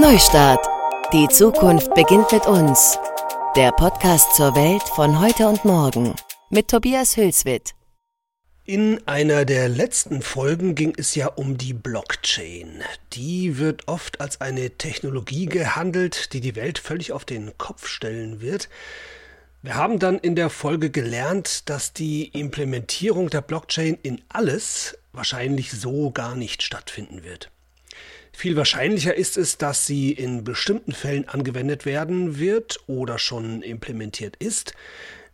Neustart. Die Zukunft beginnt mit uns. Der Podcast zur Welt von heute und morgen mit Tobias Hülswit. In einer der letzten Folgen ging es ja um die Blockchain. Die wird oft als eine Technologie gehandelt, die die Welt völlig auf den Kopf stellen wird. Wir haben dann in der Folge gelernt, dass die Implementierung der Blockchain in alles wahrscheinlich so gar nicht stattfinden wird. Viel wahrscheinlicher ist es, dass sie in bestimmten Fällen angewendet werden wird oder schon implementiert ist,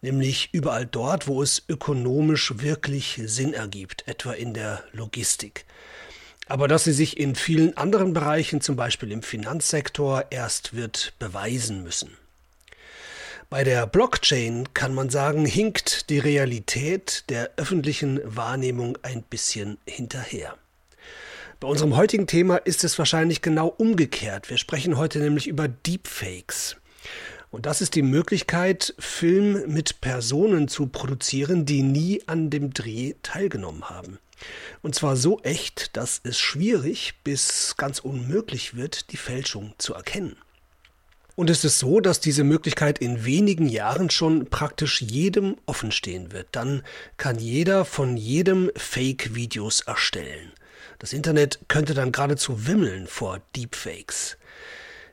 nämlich überall dort, wo es ökonomisch wirklich Sinn ergibt, etwa in der Logistik. Aber dass sie sich in vielen anderen Bereichen, zum Beispiel im Finanzsektor, erst wird beweisen müssen. Bei der Blockchain kann man sagen, hinkt die Realität der öffentlichen Wahrnehmung ein bisschen hinterher. Bei unserem heutigen Thema ist es wahrscheinlich genau umgekehrt. Wir sprechen heute nämlich über Deepfakes. Und das ist die Möglichkeit, Film mit Personen zu produzieren, die nie an dem Dreh teilgenommen haben. Und zwar so echt, dass es schwierig bis ganz unmöglich wird, die Fälschung zu erkennen. Und es ist so, dass diese Möglichkeit in wenigen Jahren schon praktisch jedem offenstehen wird. Dann kann jeder von jedem Fake-Videos erstellen. Das Internet könnte dann geradezu wimmeln vor Deepfakes.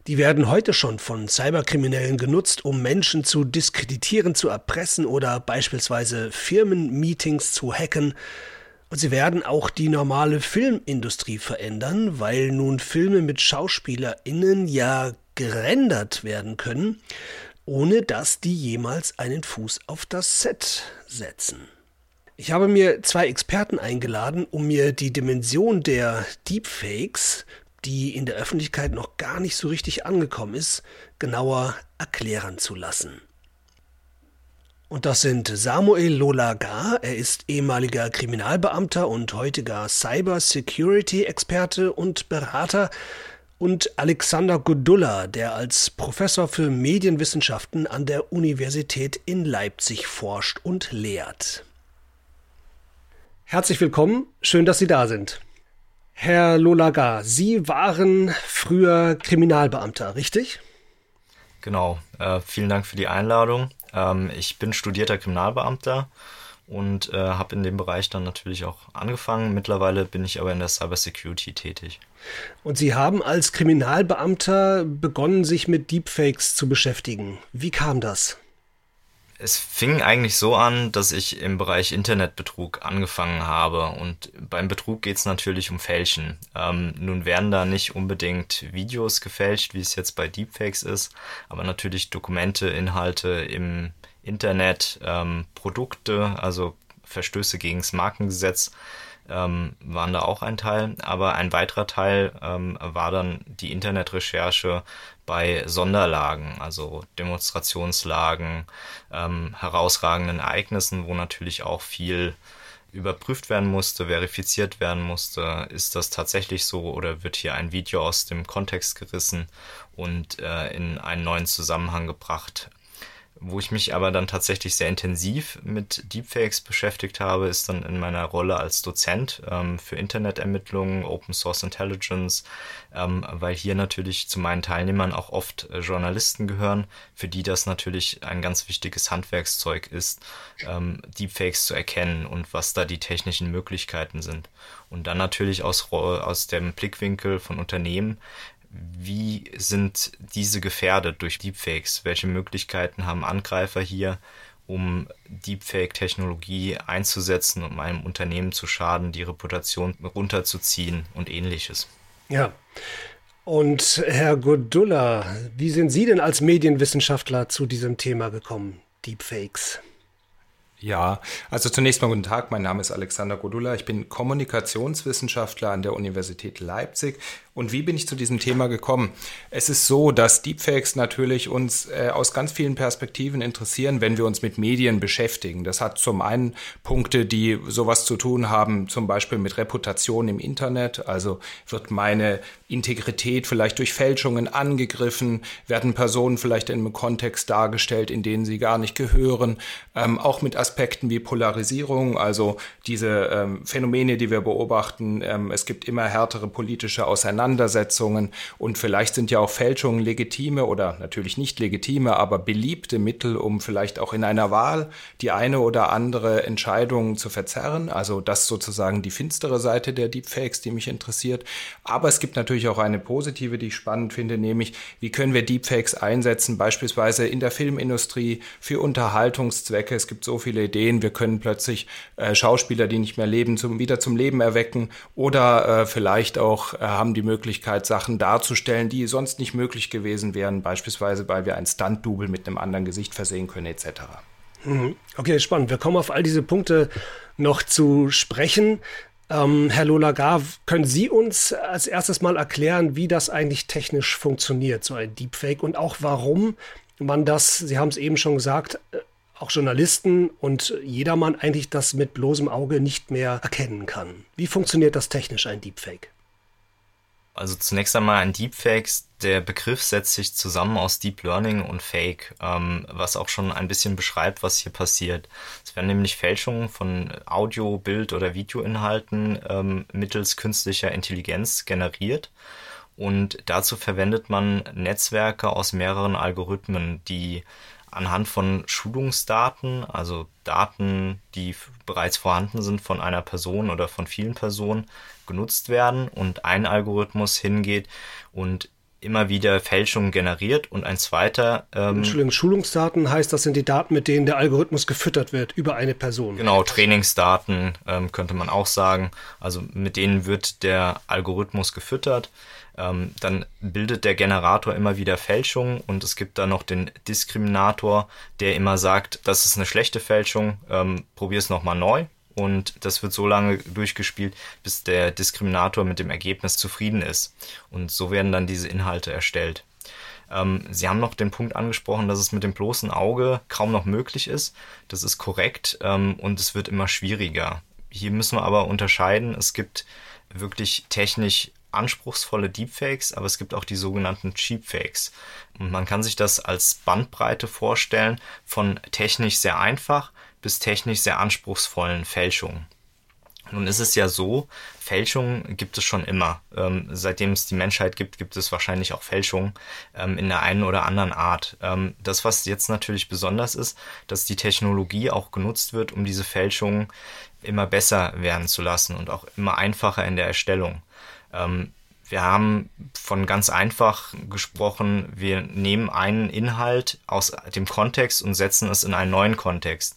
Die werden heute schon von Cyberkriminellen genutzt, um Menschen zu diskreditieren, zu erpressen oder beispielsweise Firmenmeetings zu hacken. Und sie werden auch die normale Filmindustrie verändern, weil nun Filme mit SchauspielerInnen ja gerendert werden können, ohne dass die jemals einen Fuß auf das Set setzen. Ich habe mir zwei Experten eingeladen, um mir die Dimension der Deepfakes, die in der Öffentlichkeit noch gar nicht so richtig angekommen ist, genauer erklären zu lassen. Und das sind Samuel Lolaga, er ist ehemaliger Kriminalbeamter und heutiger Cyber Security Experte und Berater, und Alexander Godulla, der als Professor für Medienwissenschaften an der Universität in Leipzig forscht und lehrt. Herzlich willkommen, schön, dass Sie da sind. Herr Lolaga, Sie waren früher Kriminalbeamter, richtig? Genau, äh, vielen Dank für die Einladung. Ähm, ich bin studierter Kriminalbeamter und äh, habe in dem Bereich dann natürlich auch angefangen. Mittlerweile bin ich aber in der Cybersecurity tätig. Und Sie haben als Kriminalbeamter begonnen, sich mit Deepfakes zu beschäftigen. Wie kam das? Es fing eigentlich so an, dass ich im Bereich Internetbetrug angefangen habe. Und beim Betrug geht es natürlich um Fälschen. Ähm, nun werden da nicht unbedingt Videos gefälscht, wie es jetzt bei Deepfakes ist, aber natürlich Dokumente, Inhalte im Internet, ähm, Produkte, also Verstöße gegen das Markengesetz ähm, waren da auch ein Teil, aber ein weiterer Teil ähm, war dann die Internetrecherche bei Sonderlagen, also Demonstrationslagen, ähm, herausragenden Ereignissen, wo natürlich auch viel überprüft werden musste, verifiziert werden musste, ist das tatsächlich so oder wird hier ein Video aus dem Kontext gerissen und äh, in einen neuen Zusammenhang gebracht. Wo ich mich aber dann tatsächlich sehr intensiv mit Deepfakes beschäftigt habe, ist dann in meiner Rolle als Dozent ähm, für Internetermittlungen, Open Source Intelligence, ähm, weil hier natürlich zu meinen Teilnehmern auch oft äh, Journalisten gehören, für die das natürlich ein ganz wichtiges Handwerkszeug ist, ähm, Deepfakes zu erkennen und was da die technischen Möglichkeiten sind. Und dann natürlich aus, aus dem Blickwinkel von Unternehmen, wie sind diese gefährdet durch Deepfakes? Welche Möglichkeiten haben Angreifer hier, um Deepfake-Technologie einzusetzen, um einem Unternehmen zu schaden, die Reputation runterzuziehen und ähnliches? Ja. Und Herr Godulla, wie sind Sie denn als Medienwissenschaftler zu diesem Thema gekommen? Deepfakes. Ja, also zunächst mal guten Tag. Mein Name ist Alexander Godula. Ich bin Kommunikationswissenschaftler an der Universität Leipzig. Und wie bin ich zu diesem Thema gekommen? Es ist so, dass Deepfakes natürlich uns äh, aus ganz vielen Perspektiven interessieren, wenn wir uns mit Medien beschäftigen. Das hat zum einen Punkte, die sowas zu tun haben, zum Beispiel mit Reputation im Internet. Also wird meine Integrität vielleicht durch Fälschungen angegriffen, werden Personen vielleicht in einem Kontext dargestellt, in denen sie gar nicht gehören. Ähm, auch mit Aspekten wie Polarisierung, also diese ähm, Phänomene, die wir beobachten. Ähm, es gibt immer härtere politische Auseinandersetzungen Auseinandersetzungen und vielleicht sind ja auch Fälschungen legitime oder natürlich nicht legitime, aber beliebte Mittel, um vielleicht auch in einer Wahl die eine oder andere Entscheidung zu verzerren. Also das sozusagen die finstere Seite der Deepfakes, die mich interessiert. Aber es gibt natürlich auch eine positive, die ich spannend finde, nämlich wie können wir Deepfakes einsetzen, beispielsweise in der Filmindustrie für Unterhaltungszwecke. Es gibt so viele Ideen. Wir können plötzlich äh, Schauspieler, die nicht mehr leben, zum, wieder zum Leben erwecken oder äh, vielleicht auch äh, haben die Möglichkeit, Sachen darzustellen, die sonst nicht möglich gewesen wären, beispielsweise weil wir ein Stunt-Double mit einem anderen Gesicht versehen können etc. Mhm. Okay, spannend. Wir kommen auf all diese Punkte noch zu sprechen. Ähm, Herr Lolagar, können Sie uns als erstes mal erklären, wie das eigentlich technisch funktioniert, so ein Deepfake und auch warum man das, Sie haben es eben schon gesagt, äh, auch Journalisten und jedermann eigentlich das mit bloßem Auge nicht mehr erkennen kann. Wie funktioniert das technisch, ein Deepfake? Also zunächst einmal ein Deepfake. Der Begriff setzt sich zusammen aus Deep Learning und Fake, ähm, was auch schon ein bisschen beschreibt, was hier passiert. Es werden nämlich Fälschungen von Audio, Bild oder Videoinhalten ähm, mittels künstlicher Intelligenz generiert. Und dazu verwendet man Netzwerke aus mehreren Algorithmen, die anhand von Schulungsdaten, also Daten, die bereits vorhanden sind von einer Person oder von vielen Personen, genutzt werden und ein Algorithmus hingeht und immer wieder Fälschungen generiert und ein zweiter. Ähm, Entschuldigung, Schulungsdaten heißt, das sind die Daten, mit denen der Algorithmus gefüttert wird über eine Person. Genau, Trainingsdaten ähm, könnte man auch sagen. Also mit denen wird der Algorithmus gefüttert. Ähm, dann bildet der Generator immer wieder Fälschungen und es gibt dann noch den Diskriminator, der immer sagt, das ist eine schlechte Fälschung, ähm, probier es nochmal neu und das wird so lange durchgespielt, bis der Diskriminator mit dem Ergebnis zufrieden ist. Und so werden dann diese Inhalte erstellt. Ähm, Sie haben noch den Punkt angesprochen, dass es mit dem bloßen Auge kaum noch möglich ist. Das ist korrekt ähm, und es wird immer schwieriger. Hier müssen wir aber unterscheiden. Es gibt wirklich technisch anspruchsvolle Deepfakes, aber es gibt auch die sogenannten Cheapfakes. Und man kann sich das als Bandbreite vorstellen von technisch sehr einfach bis technisch sehr anspruchsvollen Fälschungen. Nun ist es ja so, Fälschungen gibt es schon immer. Ähm, seitdem es die Menschheit gibt, gibt es wahrscheinlich auch Fälschungen ähm, in der einen oder anderen Art. Ähm, das, was jetzt natürlich besonders ist, dass die Technologie auch genutzt wird, um diese Fälschungen immer besser werden zu lassen und auch immer einfacher in der Erstellung. Ähm, wir haben von ganz einfach gesprochen, wir nehmen einen Inhalt aus dem Kontext und setzen es in einen neuen Kontext.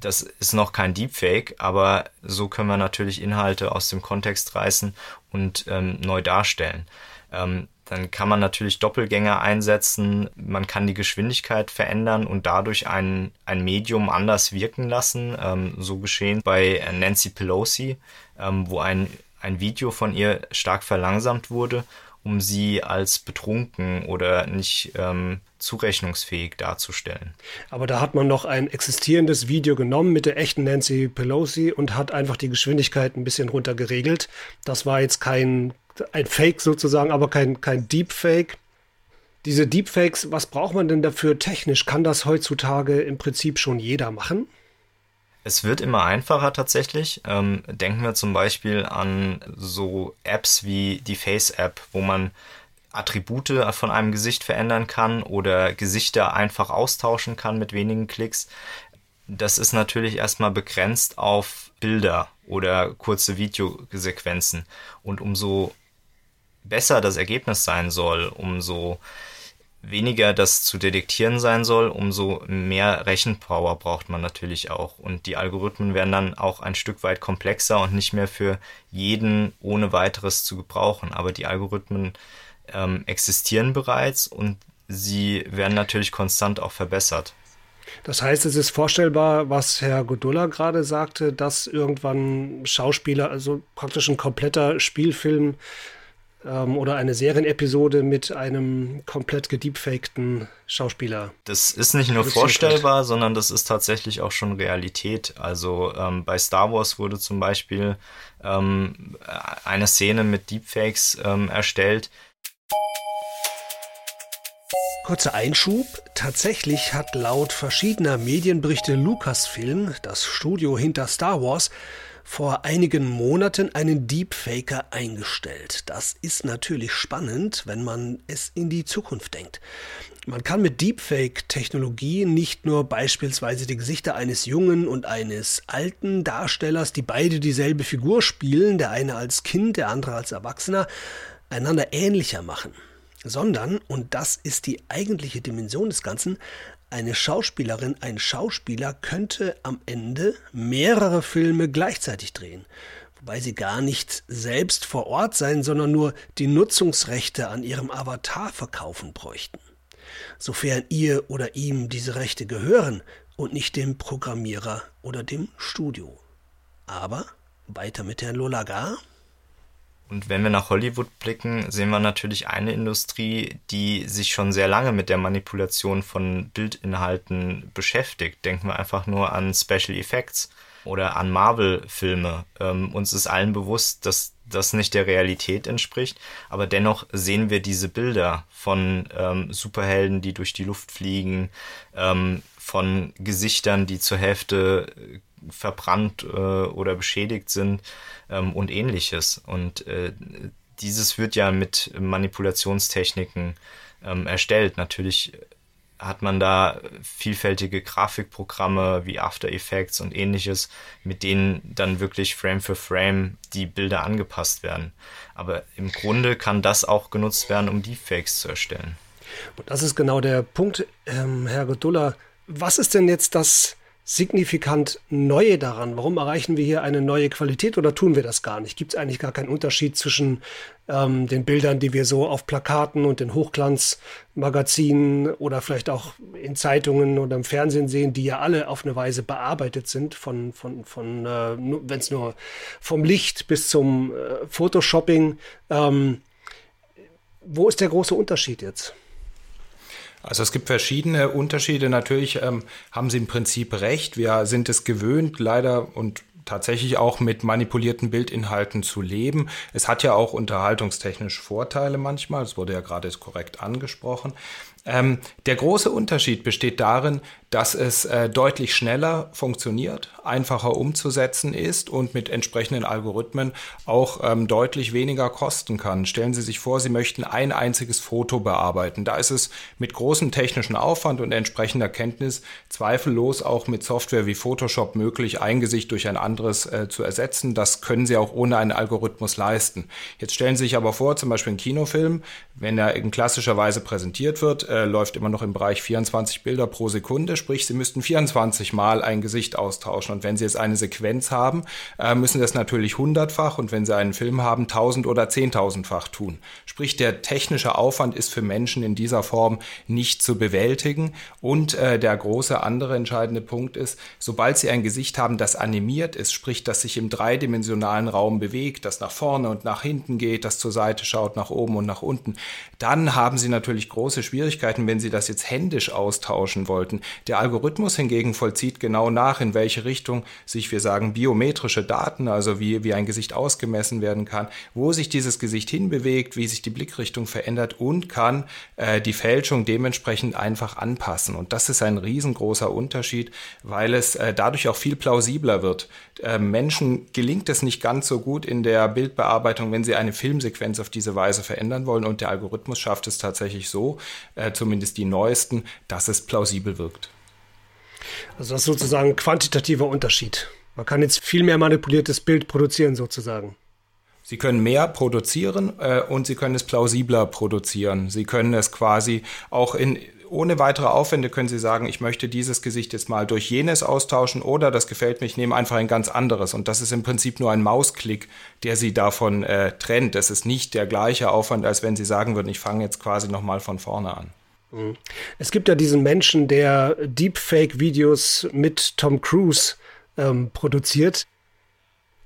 Das ist noch kein Deepfake, aber so können wir natürlich Inhalte aus dem Kontext reißen und ähm, neu darstellen. Ähm, dann kann man natürlich Doppelgänger einsetzen, man kann die Geschwindigkeit verändern und dadurch ein, ein Medium anders wirken lassen. Ähm, so geschehen bei Nancy Pelosi, ähm, wo ein ein Video von ihr stark verlangsamt wurde, um sie als betrunken oder nicht ähm, zurechnungsfähig darzustellen. Aber da hat man noch ein existierendes Video genommen mit der echten Nancy Pelosi und hat einfach die Geschwindigkeit ein bisschen runter geregelt. Das war jetzt kein ein Fake sozusagen, aber kein, kein Deepfake. Diese Deepfakes, was braucht man denn dafür technisch? Kann das heutzutage im Prinzip schon jeder machen? Es wird immer einfacher tatsächlich. Ähm, denken wir zum Beispiel an so Apps wie die Face-App, wo man Attribute von einem Gesicht verändern kann oder Gesichter einfach austauschen kann mit wenigen Klicks. Das ist natürlich erstmal begrenzt auf Bilder oder kurze Videosequenzen. Und umso besser das Ergebnis sein soll, umso weniger das zu detektieren sein soll, umso mehr Rechenpower braucht man natürlich auch. Und die Algorithmen werden dann auch ein Stück weit komplexer und nicht mehr für jeden ohne weiteres zu gebrauchen. Aber die Algorithmen ähm, existieren bereits und sie werden natürlich konstant auch verbessert. Das heißt, es ist vorstellbar, was Herr Godulla gerade sagte, dass irgendwann Schauspieler, also praktisch ein kompletter Spielfilm ähm, oder eine Serienepisode mit einem komplett gediebfakten Schauspieler. Das ist nicht nur vorstellbar, wird. sondern das ist tatsächlich auch schon Realität. Also ähm, bei Star Wars wurde zum Beispiel ähm, eine Szene mit Deepfakes ähm, erstellt. Kurzer Einschub. Tatsächlich hat laut verschiedener Medienberichte Lucasfilm, das Studio hinter Star Wars, vor einigen Monaten einen Deepfaker eingestellt. Das ist natürlich spannend, wenn man es in die Zukunft denkt. Man kann mit Deepfake-Technologie nicht nur beispielsweise die Gesichter eines jungen und eines alten Darstellers, die beide dieselbe Figur spielen, der eine als Kind, der andere als Erwachsener, einander ähnlicher machen, sondern, und das ist die eigentliche Dimension des Ganzen, eine Schauspielerin, ein Schauspieler könnte am Ende mehrere Filme gleichzeitig drehen, wobei sie gar nicht selbst vor Ort sein, sondern nur die Nutzungsrechte an ihrem Avatar verkaufen bräuchten sofern ihr oder ihm diese Rechte gehören und nicht dem Programmierer oder dem Studio. Aber weiter mit Herrn Lolagar. Und wenn wir nach Hollywood blicken, sehen wir natürlich eine Industrie, die sich schon sehr lange mit der Manipulation von Bildinhalten beschäftigt. Denken wir einfach nur an Special Effects oder an Marvel-Filme. Ähm, uns ist allen bewusst, dass das nicht der Realität entspricht, aber dennoch sehen wir diese Bilder von ähm, Superhelden, die durch die Luft fliegen, ähm, von Gesichtern, die zur Hälfte äh, verbrannt äh, oder beschädigt sind ähm, und ähnliches. Und äh, dieses wird ja mit Manipulationstechniken ähm, erstellt. Natürlich hat man da vielfältige Grafikprogramme wie After Effects und ähnliches, mit denen dann wirklich Frame für Frame die Bilder angepasst werden. Aber im Grunde kann das auch genutzt werden, um Deepfakes zu erstellen. Und das ist genau der Punkt, ähm, Herr Godulla. Was ist denn jetzt das signifikant Neue daran? Warum erreichen wir hier eine neue Qualität oder tun wir das gar nicht? Gibt es eigentlich gar keinen Unterschied zwischen ähm, den Bildern, die wir so auf Plakaten und in Hochglanzmagazinen oder vielleicht auch in Zeitungen oder im Fernsehen sehen, die ja alle auf eine Weise bearbeitet sind, von, von, von äh, wenn es nur vom Licht bis zum äh, Photoshopping. Ähm, wo ist der große Unterschied jetzt? Also es gibt verschiedene Unterschiede. Natürlich ähm, haben Sie im Prinzip recht. Wir sind es gewöhnt, leider und tatsächlich auch mit manipulierten Bildinhalten zu leben. Es hat ja auch unterhaltungstechnisch Vorteile manchmal. Es wurde ja gerade korrekt angesprochen. Ähm, der große Unterschied besteht darin, dass es äh, deutlich schneller funktioniert, einfacher umzusetzen ist und mit entsprechenden Algorithmen auch ähm, deutlich weniger kosten kann. Stellen Sie sich vor, Sie möchten ein einziges Foto bearbeiten. Da ist es mit großem technischen Aufwand und entsprechender Kenntnis zweifellos auch mit Software wie Photoshop möglich, ein Gesicht durch ein anderes äh, zu ersetzen. Das können Sie auch ohne einen Algorithmus leisten. Jetzt stellen Sie sich aber vor, zum Beispiel ein Kinofilm, wenn er in klassischer Weise präsentiert wird, äh, läuft immer noch im Bereich 24 Bilder pro Sekunde, sprich, Sie müssten 24 Mal ein Gesicht austauschen. Und wenn Sie jetzt eine Sequenz haben, äh, müssen das natürlich hundertfach und wenn Sie einen Film haben, tausend oder zehntausendfach tun. Sprich, der technische Aufwand ist für Menschen in dieser Form nicht zu bewältigen. Und äh, der große andere entscheidende Punkt ist, sobald Sie ein Gesicht haben, das animiert ist, sprich, das sich im dreidimensionalen Raum bewegt, das nach vorne und nach hinten geht, das zur Seite schaut, nach oben und nach unten, dann haben Sie natürlich große Schwierigkeiten, wenn Sie das jetzt händisch austauschen wollten. Der Algorithmus hingegen vollzieht genau nach, in welche Richtung sich, wir sagen, biometrische Daten, also wie, wie ein Gesicht ausgemessen werden kann, wo sich dieses Gesicht hinbewegt, wie sich die Blickrichtung verändert und kann äh, die Fälschung dementsprechend einfach anpassen. Und das ist ein riesengroßer Unterschied, weil es äh, dadurch auch viel plausibler wird. Äh, Menschen gelingt es nicht ganz so gut in der Bildbearbeitung, wenn sie eine Filmsequenz auf diese Weise verändern wollen und der Algorithmus schafft es tatsächlich so, äh, zumindest die neuesten, dass es plausibel wirkt. Also das ist sozusagen ein quantitativer Unterschied. Man kann jetzt viel mehr manipuliertes Bild produzieren sozusagen. Sie können mehr produzieren äh, und Sie können es plausibler produzieren. Sie können es quasi auch in ohne weitere Aufwände können Sie sagen, ich möchte dieses Gesicht jetzt mal durch jenes austauschen oder das gefällt mir, ich nehme einfach ein ganz anderes. Und das ist im Prinzip nur ein Mausklick, der Sie davon äh, trennt. Das ist nicht der gleiche Aufwand, als wenn Sie sagen würden, ich fange jetzt quasi nochmal von vorne an. Es gibt ja diesen Menschen, der Deepfake-Videos mit Tom Cruise ähm, produziert.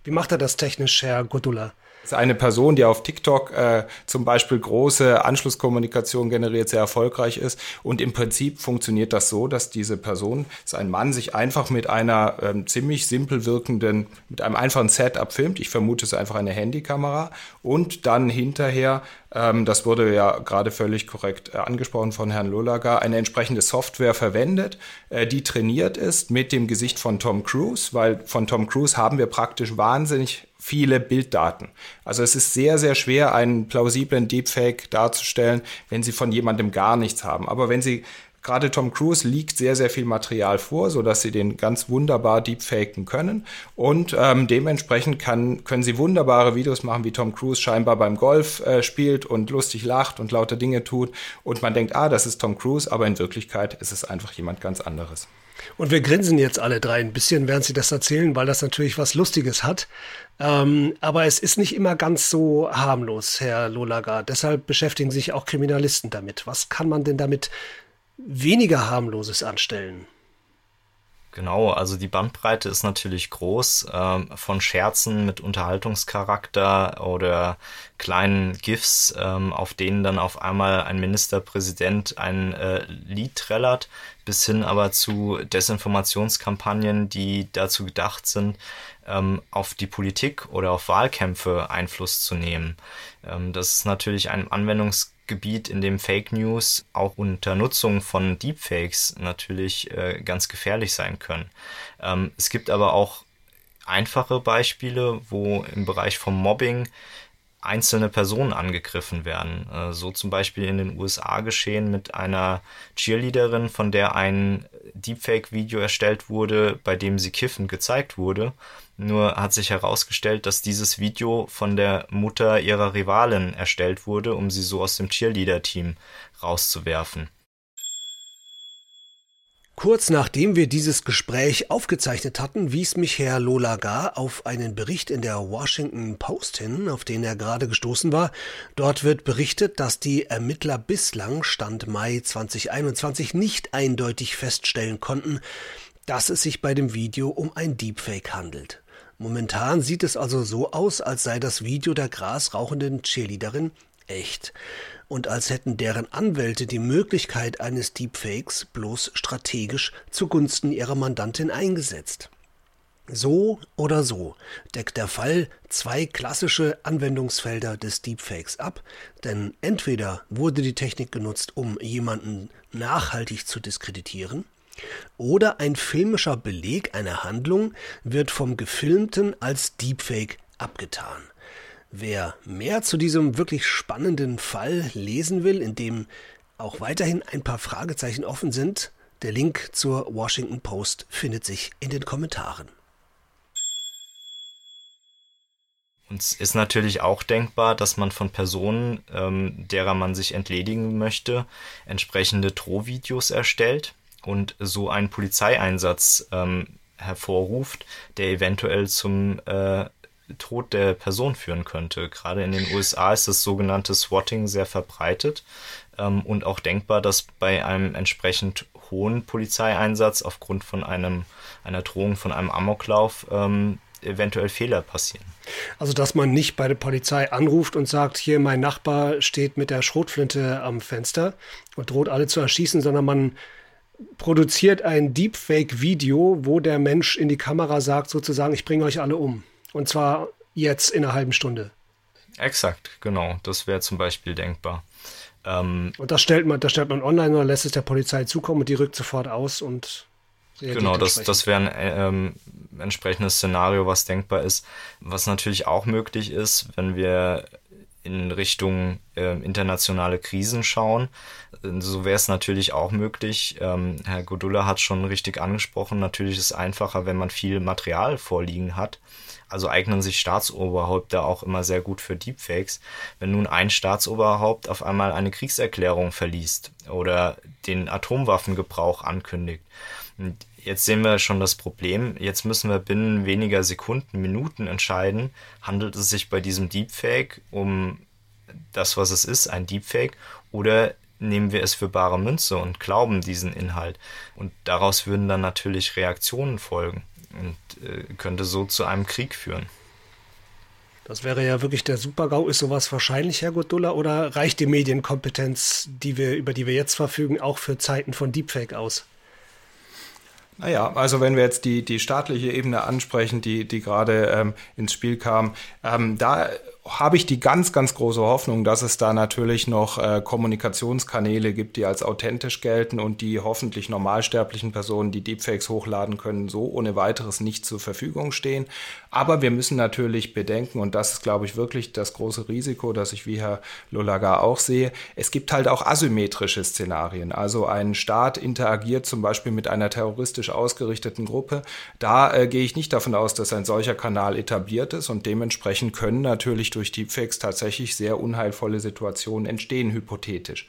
Wie macht er das technisch, Herr Godula? Ist eine Person, die auf TikTok äh, zum Beispiel große Anschlusskommunikation generiert, sehr erfolgreich ist. Und im Prinzip funktioniert das so, dass diese Person, ist ein Mann, sich einfach mit einer ähm, ziemlich simpel wirkenden, mit einem einfachen Setup filmt. Ich vermute, es ist einfach eine Handykamera. Und dann hinterher ähm, das wurde ja gerade völlig korrekt äh, angesprochen von Herrn Lolaga, eine entsprechende Software verwendet, äh, die trainiert ist mit dem Gesicht von Tom Cruise, weil von Tom Cruise haben wir praktisch wahnsinnig viele Bilddaten. Also es ist sehr, sehr schwer, einen plausiblen Deepfake darzustellen, wenn Sie von jemandem gar nichts haben. Aber wenn Sie Gerade Tom Cruise liegt sehr, sehr viel Material vor, sodass sie den ganz wunderbar deepfaken können. Und ähm, dementsprechend kann, können sie wunderbare Videos machen, wie Tom Cruise scheinbar beim Golf äh, spielt und lustig lacht und lauter Dinge tut. Und man denkt, ah, das ist Tom Cruise, aber in Wirklichkeit ist es einfach jemand ganz anderes. Und wir grinsen jetzt alle drei ein bisschen, während Sie das erzählen, weil das natürlich was Lustiges hat. Ähm, aber es ist nicht immer ganz so harmlos, Herr Lolaga. Deshalb beschäftigen sich auch Kriminalisten damit. Was kann man denn damit weniger harmloses anstellen. Genau, also die Bandbreite ist natürlich groß, ähm, von Scherzen mit Unterhaltungscharakter oder kleinen GIFs, ähm, auf denen dann auf einmal ein Ministerpräsident ein äh, Lied trällert, bis hin aber zu Desinformationskampagnen, die dazu gedacht sind, ähm, auf die Politik oder auf Wahlkämpfe Einfluss zu nehmen. Ähm, das ist natürlich ein Anwendungsgebiet, Gebiet, in dem Fake News auch unter Nutzung von Deepfakes natürlich äh, ganz gefährlich sein können. Ähm, es gibt aber auch einfache Beispiele, wo im Bereich vom Mobbing einzelne Personen angegriffen werden. Äh, so zum Beispiel in den USA geschehen mit einer Cheerleaderin, von der ein Deepfake-Video erstellt wurde, bei dem sie kiffend gezeigt wurde. Nur hat sich herausgestellt, dass dieses Video von der Mutter ihrer Rivalin erstellt wurde, um sie so aus dem Cheerleader-Team rauszuwerfen. Kurz nachdem wir dieses Gespräch aufgezeichnet hatten, wies mich Herr Lolaga auf einen Bericht in der Washington Post hin, auf den er gerade gestoßen war. Dort wird berichtet, dass die Ermittler bislang Stand Mai 2021 nicht eindeutig feststellen konnten, dass es sich bei dem Video um ein Deepfake handelt. Momentan sieht es also so aus, als sei das Video der grasrauchenden Cheerleaderin echt und als hätten deren Anwälte die Möglichkeit eines Deepfakes bloß strategisch zugunsten ihrer Mandantin eingesetzt. So oder so deckt der Fall zwei klassische Anwendungsfelder des Deepfakes ab, denn entweder wurde die Technik genutzt, um jemanden nachhaltig zu diskreditieren, oder ein filmischer Beleg einer Handlung wird vom Gefilmten als Deepfake abgetan. Wer mehr zu diesem wirklich spannenden Fall lesen will, in dem auch weiterhin ein paar Fragezeichen offen sind, der Link zur Washington Post findet sich in den Kommentaren. Und ist natürlich auch denkbar, dass man von Personen, ähm, derer man sich entledigen möchte, entsprechende Drohvideos erstellt und so einen Polizeieinsatz ähm, hervorruft, der eventuell zum äh, Tod der Person führen könnte. Gerade in den USA ist das sogenannte Swatting sehr verbreitet ähm, und auch denkbar, dass bei einem entsprechend hohen Polizeieinsatz aufgrund von einem, einer Drohung von einem Amoklauf ähm, eventuell Fehler passieren. Also, dass man nicht bei der Polizei anruft und sagt, hier mein Nachbar steht mit der Schrotflinte am Fenster und droht alle zu erschießen, sondern man produziert ein Deepfake-Video, wo der Mensch in die Kamera sagt, sozusagen, ich bringe euch alle um. Und zwar jetzt in einer halben Stunde. Exakt, genau. Das wäre zum Beispiel denkbar. Ähm, und das stellt man, das stellt man online oder lässt es der Polizei zukommen und die rückt sofort aus und Genau, das, das wäre ein ähm, entsprechendes Szenario, was denkbar ist. Was natürlich auch möglich ist, wenn wir in Richtung äh, internationale Krisen schauen. So wäre es natürlich auch möglich. Ähm, Herr Godula hat schon richtig angesprochen, natürlich ist es einfacher, wenn man viel Material vorliegen hat. Also eignen sich Staatsoberhäupter auch immer sehr gut für Deepfakes. Wenn nun ein Staatsoberhaupt auf einmal eine Kriegserklärung verliest oder den Atomwaffengebrauch ankündigt, Jetzt sehen wir schon das Problem. Jetzt müssen wir binnen weniger Sekunden, Minuten entscheiden, handelt es sich bei diesem Deepfake um das, was es ist, ein Deepfake, oder nehmen wir es für bare Münze und glauben diesen Inhalt. Und daraus würden dann natürlich Reaktionen folgen und äh, könnte so zu einem Krieg führen. Das wäre ja wirklich der Super-GAU. Ist sowas wahrscheinlich, Herr Gottulla, oder reicht die Medienkompetenz, die wir, über die wir jetzt verfügen, auch für Zeiten von Deepfake aus? Naja, also wenn wir jetzt die, die staatliche Ebene ansprechen, die, die gerade ähm, ins Spiel kam, ähm, da habe ich die ganz, ganz große Hoffnung, dass es da natürlich noch äh, Kommunikationskanäle gibt, die als authentisch gelten und die hoffentlich normalsterblichen Personen, die Deepfakes hochladen können, so ohne weiteres nicht zur Verfügung stehen. Aber wir müssen natürlich bedenken, und das ist, glaube ich, wirklich das große Risiko, das ich wie Herr Lolaga auch sehe, es gibt halt auch asymmetrische Szenarien. Also ein Staat interagiert zum Beispiel mit einer terroristisch ausgerichteten Gruppe. Da äh, gehe ich nicht davon aus, dass ein solcher Kanal etabliert ist und dementsprechend können natürlich durch Deepfakes tatsächlich sehr unheilvolle Situationen entstehen, hypothetisch.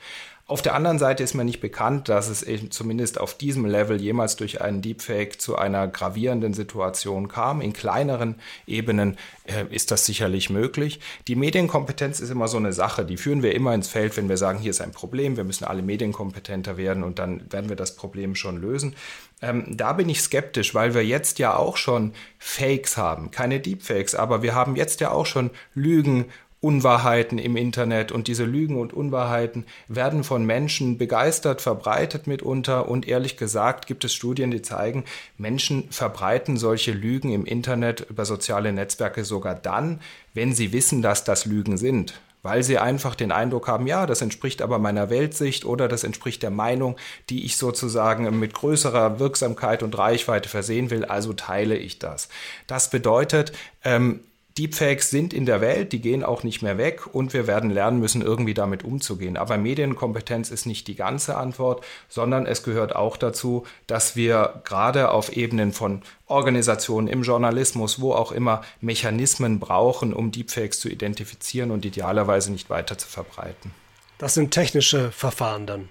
Auf der anderen Seite ist mir nicht bekannt, dass es eben zumindest auf diesem Level jemals durch einen Deepfake zu einer gravierenden Situation kam. In kleineren Ebenen äh, ist das sicherlich möglich. Die Medienkompetenz ist immer so eine Sache, die führen wir immer ins Feld, wenn wir sagen, hier ist ein Problem, wir müssen alle medienkompetenter werden und dann werden wir das Problem schon lösen. Ähm, da bin ich skeptisch, weil wir jetzt ja auch schon Fakes haben, keine Deepfakes, aber wir haben jetzt ja auch schon Lügen Unwahrheiten im Internet. Und diese Lügen und Unwahrheiten werden von Menschen begeistert verbreitet mitunter. Und ehrlich gesagt gibt es Studien, die zeigen, Menschen verbreiten solche Lügen im Internet über soziale Netzwerke sogar dann, wenn sie wissen, dass das Lügen sind. Weil sie einfach den Eindruck haben, ja, das entspricht aber meiner Weltsicht oder das entspricht der Meinung, die ich sozusagen mit größerer Wirksamkeit und Reichweite versehen will, also teile ich das. Das bedeutet, ähm, Deepfakes sind in der Welt, die gehen auch nicht mehr weg und wir werden lernen müssen, irgendwie damit umzugehen. Aber Medienkompetenz ist nicht die ganze Antwort, sondern es gehört auch dazu, dass wir gerade auf Ebenen von Organisationen, im Journalismus, wo auch immer, Mechanismen brauchen, um Deepfakes zu identifizieren und idealerweise nicht weiter zu verbreiten. Das sind technische Verfahren dann.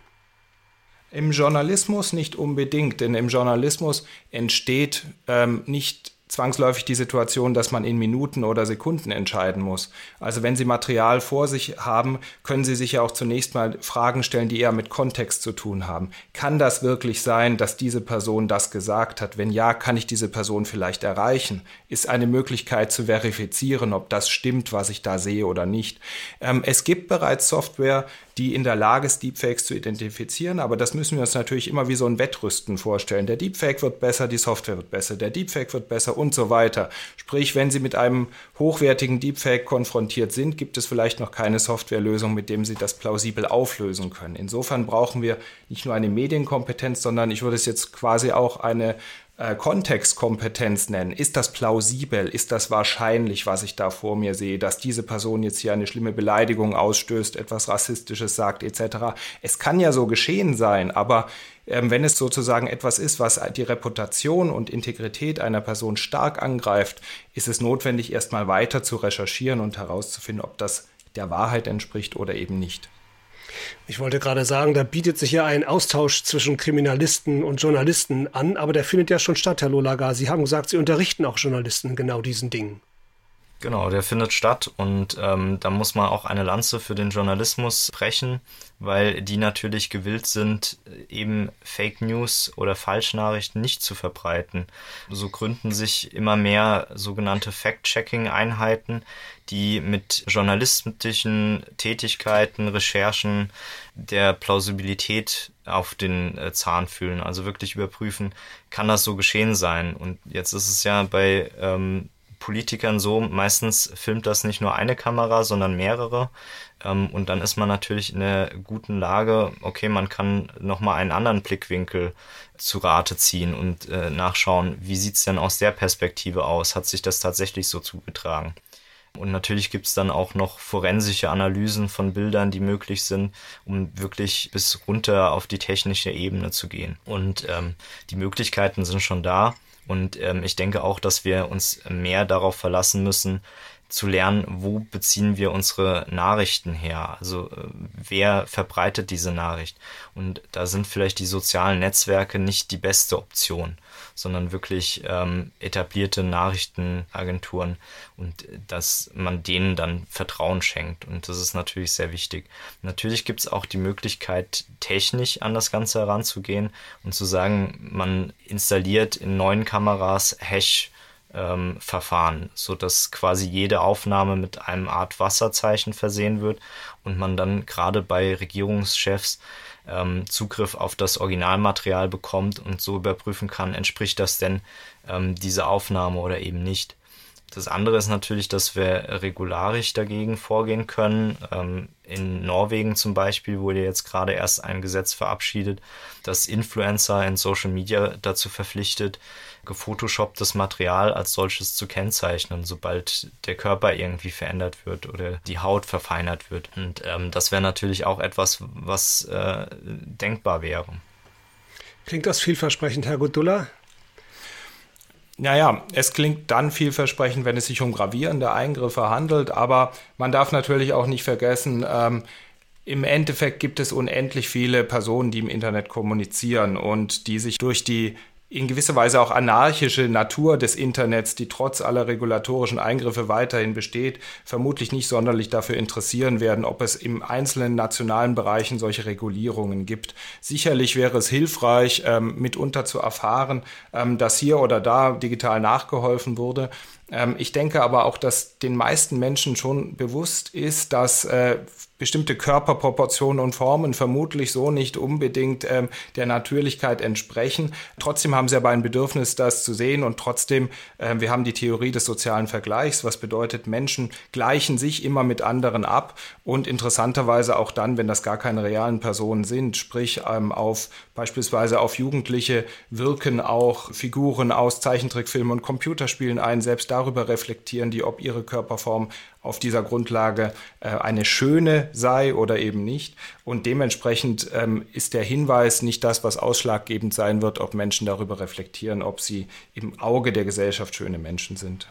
Im Journalismus nicht unbedingt, denn im Journalismus entsteht ähm, nicht zwangsläufig die Situation, dass man in Minuten oder Sekunden entscheiden muss. Also wenn Sie Material vor sich haben, können Sie sich ja auch zunächst mal Fragen stellen, die eher mit Kontext zu tun haben. Kann das wirklich sein, dass diese Person das gesagt hat? Wenn ja, kann ich diese Person vielleicht erreichen? Ist eine Möglichkeit zu verifizieren, ob das stimmt, was ich da sehe oder nicht? Ähm, es gibt bereits Software, die in der Lage ist, Deepfakes zu identifizieren. Aber das müssen wir uns natürlich immer wie so ein Wettrüsten vorstellen. Der Deepfake wird besser, die Software wird besser, der Deepfake wird besser und so weiter. Sprich, wenn Sie mit einem hochwertigen Deepfake konfrontiert sind, gibt es vielleicht noch keine Softwarelösung, mit dem Sie das plausibel auflösen können. Insofern brauchen wir nicht nur eine Medienkompetenz, sondern ich würde es jetzt quasi auch eine äh, Kontextkompetenz nennen. Ist das plausibel? Ist das wahrscheinlich, was ich da vor mir sehe, dass diese Person jetzt hier eine schlimme Beleidigung ausstößt, etwas Rassistisches sagt, etc. Es kann ja so geschehen sein, aber ähm, wenn es sozusagen etwas ist, was die Reputation und Integrität einer Person stark angreift, ist es notwendig, erstmal weiter zu recherchieren und herauszufinden, ob das der Wahrheit entspricht oder eben nicht. Ich wollte gerade sagen, da bietet sich ja ein Austausch zwischen Kriminalisten und Journalisten an, aber der findet ja schon statt, Herr Lolaga. Sie haben gesagt, Sie unterrichten auch Journalisten genau diesen Dingen. Genau, der findet statt und ähm, da muss man auch eine Lanze für den Journalismus brechen, weil die natürlich gewillt sind, eben Fake News oder Falschnachrichten nicht zu verbreiten. So gründen sich immer mehr sogenannte Fact-Checking-Einheiten, die mit journalistischen Tätigkeiten, Recherchen der Plausibilität auf den äh, Zahn fühlen. Also wirklich überprüfen, kann das so geschehen sein? Und jetzt ist es ja bei ähm, Politikern so, meistens filmt das nicht nur eine Kamera, sondern mehrere. Ähm, und dann ist man natürlich in der guten Lage, okay, man kann nochmal einen anderen Blickwinkel zu Rate ziehen und äh, nachschauen, wie sieht's denn aus der Perspektive aus? Hat sich das tatsächlich so zugetragen? Und natürlich gibt's dann auch noch forensische Analysen von Bildern, die möglich sind, um wirklich bis runter auf die technische Ebene zu gehen. Und ähm, die Möglichkeiten sind schon da. Und ähm, ich denke auch, dass wir uns mehr darauf verlassen müssen, zu lernen, wo beziehen wir unsere Nachrichten her? Also äh, wer verbreitet diese Nachricht? Und da sind vielleicht die sozialen Netzwerke nicht die beste Option sondern wirklich ähm, etablierte Nachrichtenagenturen und äh, dass man denen dann Vertrauen schenkt. Und das ist natürlich sehr wichtig. Natürlich gibt es auch die Möglichkeit, technisch an das Ganze heranzugehen und zu sagen, man installiert in neuen Kameras Hash ähm, Verfahren, so dass quasi jede Aufnahme mit einem Art Wasserzeichen versehen wird und man dann gerade bei Regierungschefs ähm, Zugriff auf das Originalmaterial bekommt und so überprüfen kann, entspricht das denn ähm, dieser Aufnahme oder eben nicht. Das andere ist natürlich, dass wir regularisch dagegen vorgehen können. Ähm, in Norwegen zum Beispiel wurde jetzt gerade erst ein Gesetz verabschiedet, das Influencer in Social Media dazu verpflichtet, gefotoshopptes Material als solches zu kennzeichnen, sobald der Körper irgendwie verändert wird oder die Haut verfeinert wird. Und ähm, das wäre natürlich auch etwas, was äh, denkbar wäre. Klingt das vielversprechend, Herr Gudula? Naja, es klingt dann vielversprechend, wenn es sich um gravierende Eingriffe handelt, aber man darf natürlich auch nicht vergessen, ähm, im Endeffekt gibt es unendlich viele Personen, die im Internet kommunizieren und die sich durch die in gewisser Weise auch anarchische Natur des Internets, die trotz aller regulatorischen Eingriffe weiterhin besteht, vermutlich nicht sonderlich dafür interessieren werden, ob es im einzelnen nationalen Bereichen solche Regulierungen gibt. Sicherlich wäre es hilfreich, ähm, mitunter zu erfahren, ähm, dass hier oder da digital nachgeholfen wurde. Ähm, ich denke aber auch, dass den meisten Menschen schon bewusst ist, dass äh, bestimmte Körperproportionen und Formen vermutlich so nicht unbedingt ähm, der Natürlichkeit entsprechen. Trotzdem haben sie aber ein Bedürfnis, das zu sehen und trotzdem, äh, wir haben die Theorie des sozialen Vergleichs, was bedeutet, Menschen gleichen sich immer mit anderen ab und interessanterweise auch dann, wenn das gar keine realen Personen sind, sprich ähm, auf beispielsweise auf Jugendliche wirken auch Figuren aus Zeichentrickfilmen und Computerspielen ein, selbst darüber reflektieren die, ob ihre Körperform auf dieser Grundlage äh, eine schöne sei oder eben nicht. Und dementsprechend ähm, ist der Hinweis nicht das, was ausschlaggebend sein wird, ob Menschen darüber reflektieren, ob sie im Auge der Gesellschaft schöne Menschen sind.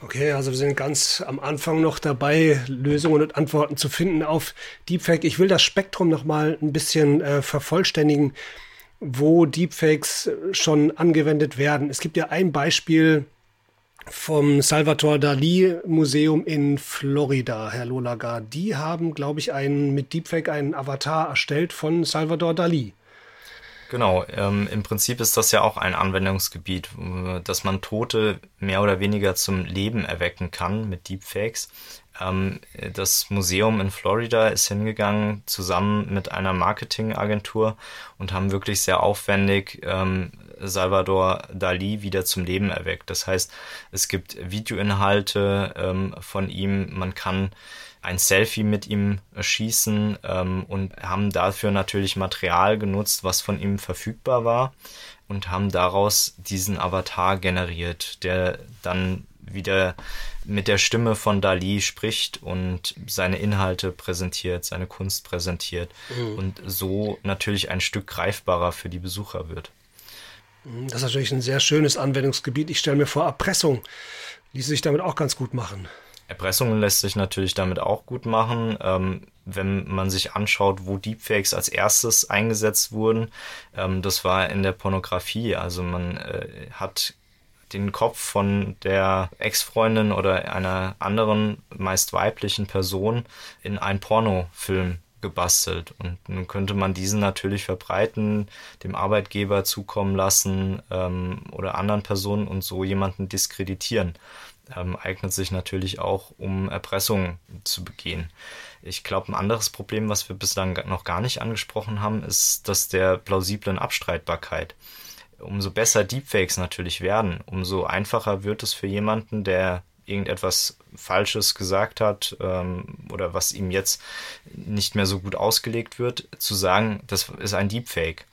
Okay, also wir sind ganz am Anfang noch dabei, Lösungen und Antworten zu finden auf Deepfake. Ich will das Spektrum noch mal ein bisschen äh, vervollständigen, wo Deepfakes schon angewendet werden. Es gibt ja ein Beispiel, vom Salvador Dali Museum in Florida, Herr Lolaga. Die haben, glaube ich, einen, mit Deepfake einen Avatar erstellt von Salvador Dali. Genau, ähm, im Prinzip ist das ja auch ein Anwendungsgebiet, dass man Tote mehr oder weniger zum Leben erwecken kann mit Deepfakes. Ähm, das Museum in Florida ist hingegangen zusammen mit einer Marketingagentur und haben wirklich sehr aufwendig ähm, Salvador Dali wieder zum Leben erweckt. Das heißt, es gibt Videoinhalte ähm, von ihm, man kann ein Selfie mit ihm schießen ähm, und haben dafür natürlich Material genutzt, was von ihm verfügbar war und haben daraus diesen Avatar generiert, der dann wieder mit der Stimme von Dali spricht und seine Inhalte präsentiert, seine Kunst präsentiert mhm. und so natürlich ein Stück greifbarer für die Besucher wird. Das ist natürlich ein sehr schönes Anwendungsgebiet. Ich stelle mir vor, Erpressung ließe sich damit auch ganz gut machen. Erpressung lässt sich natürlich damit auch gut machen. Ähm, wenn man sich anschaut, wo Deepfakes als erstes eingesetzt wurden, ähm, das war in der Pornografie. Also man äh, hat den Kopf von der Ex-Freundin oder einer anderen, meist weiblichen Person in einen Pornofilm gebastelt. Und nun könnte man diesen natürlich verbreiten, dem Arbeitgeber zukommen lassen ähm, oder anderen Personen und so jemanden diskreditieren. Ähm, eignet sich natürlich auch, um Erpressung zu begehen. Ich glaube, ein anderes Problem, was wir bislang noch gar nicht angesprochen haben, ist das der plausiblen Abstreitbarkeit. Umso besser Deepfakes natürlich werden, umso einfacher wird es für jemanden, der irgendetwas Falsches gesagt hat ähm, oder was ihm jetzt nicht mehr so gut ausgelegt wird, zu sagen, das ist ein Deepfake.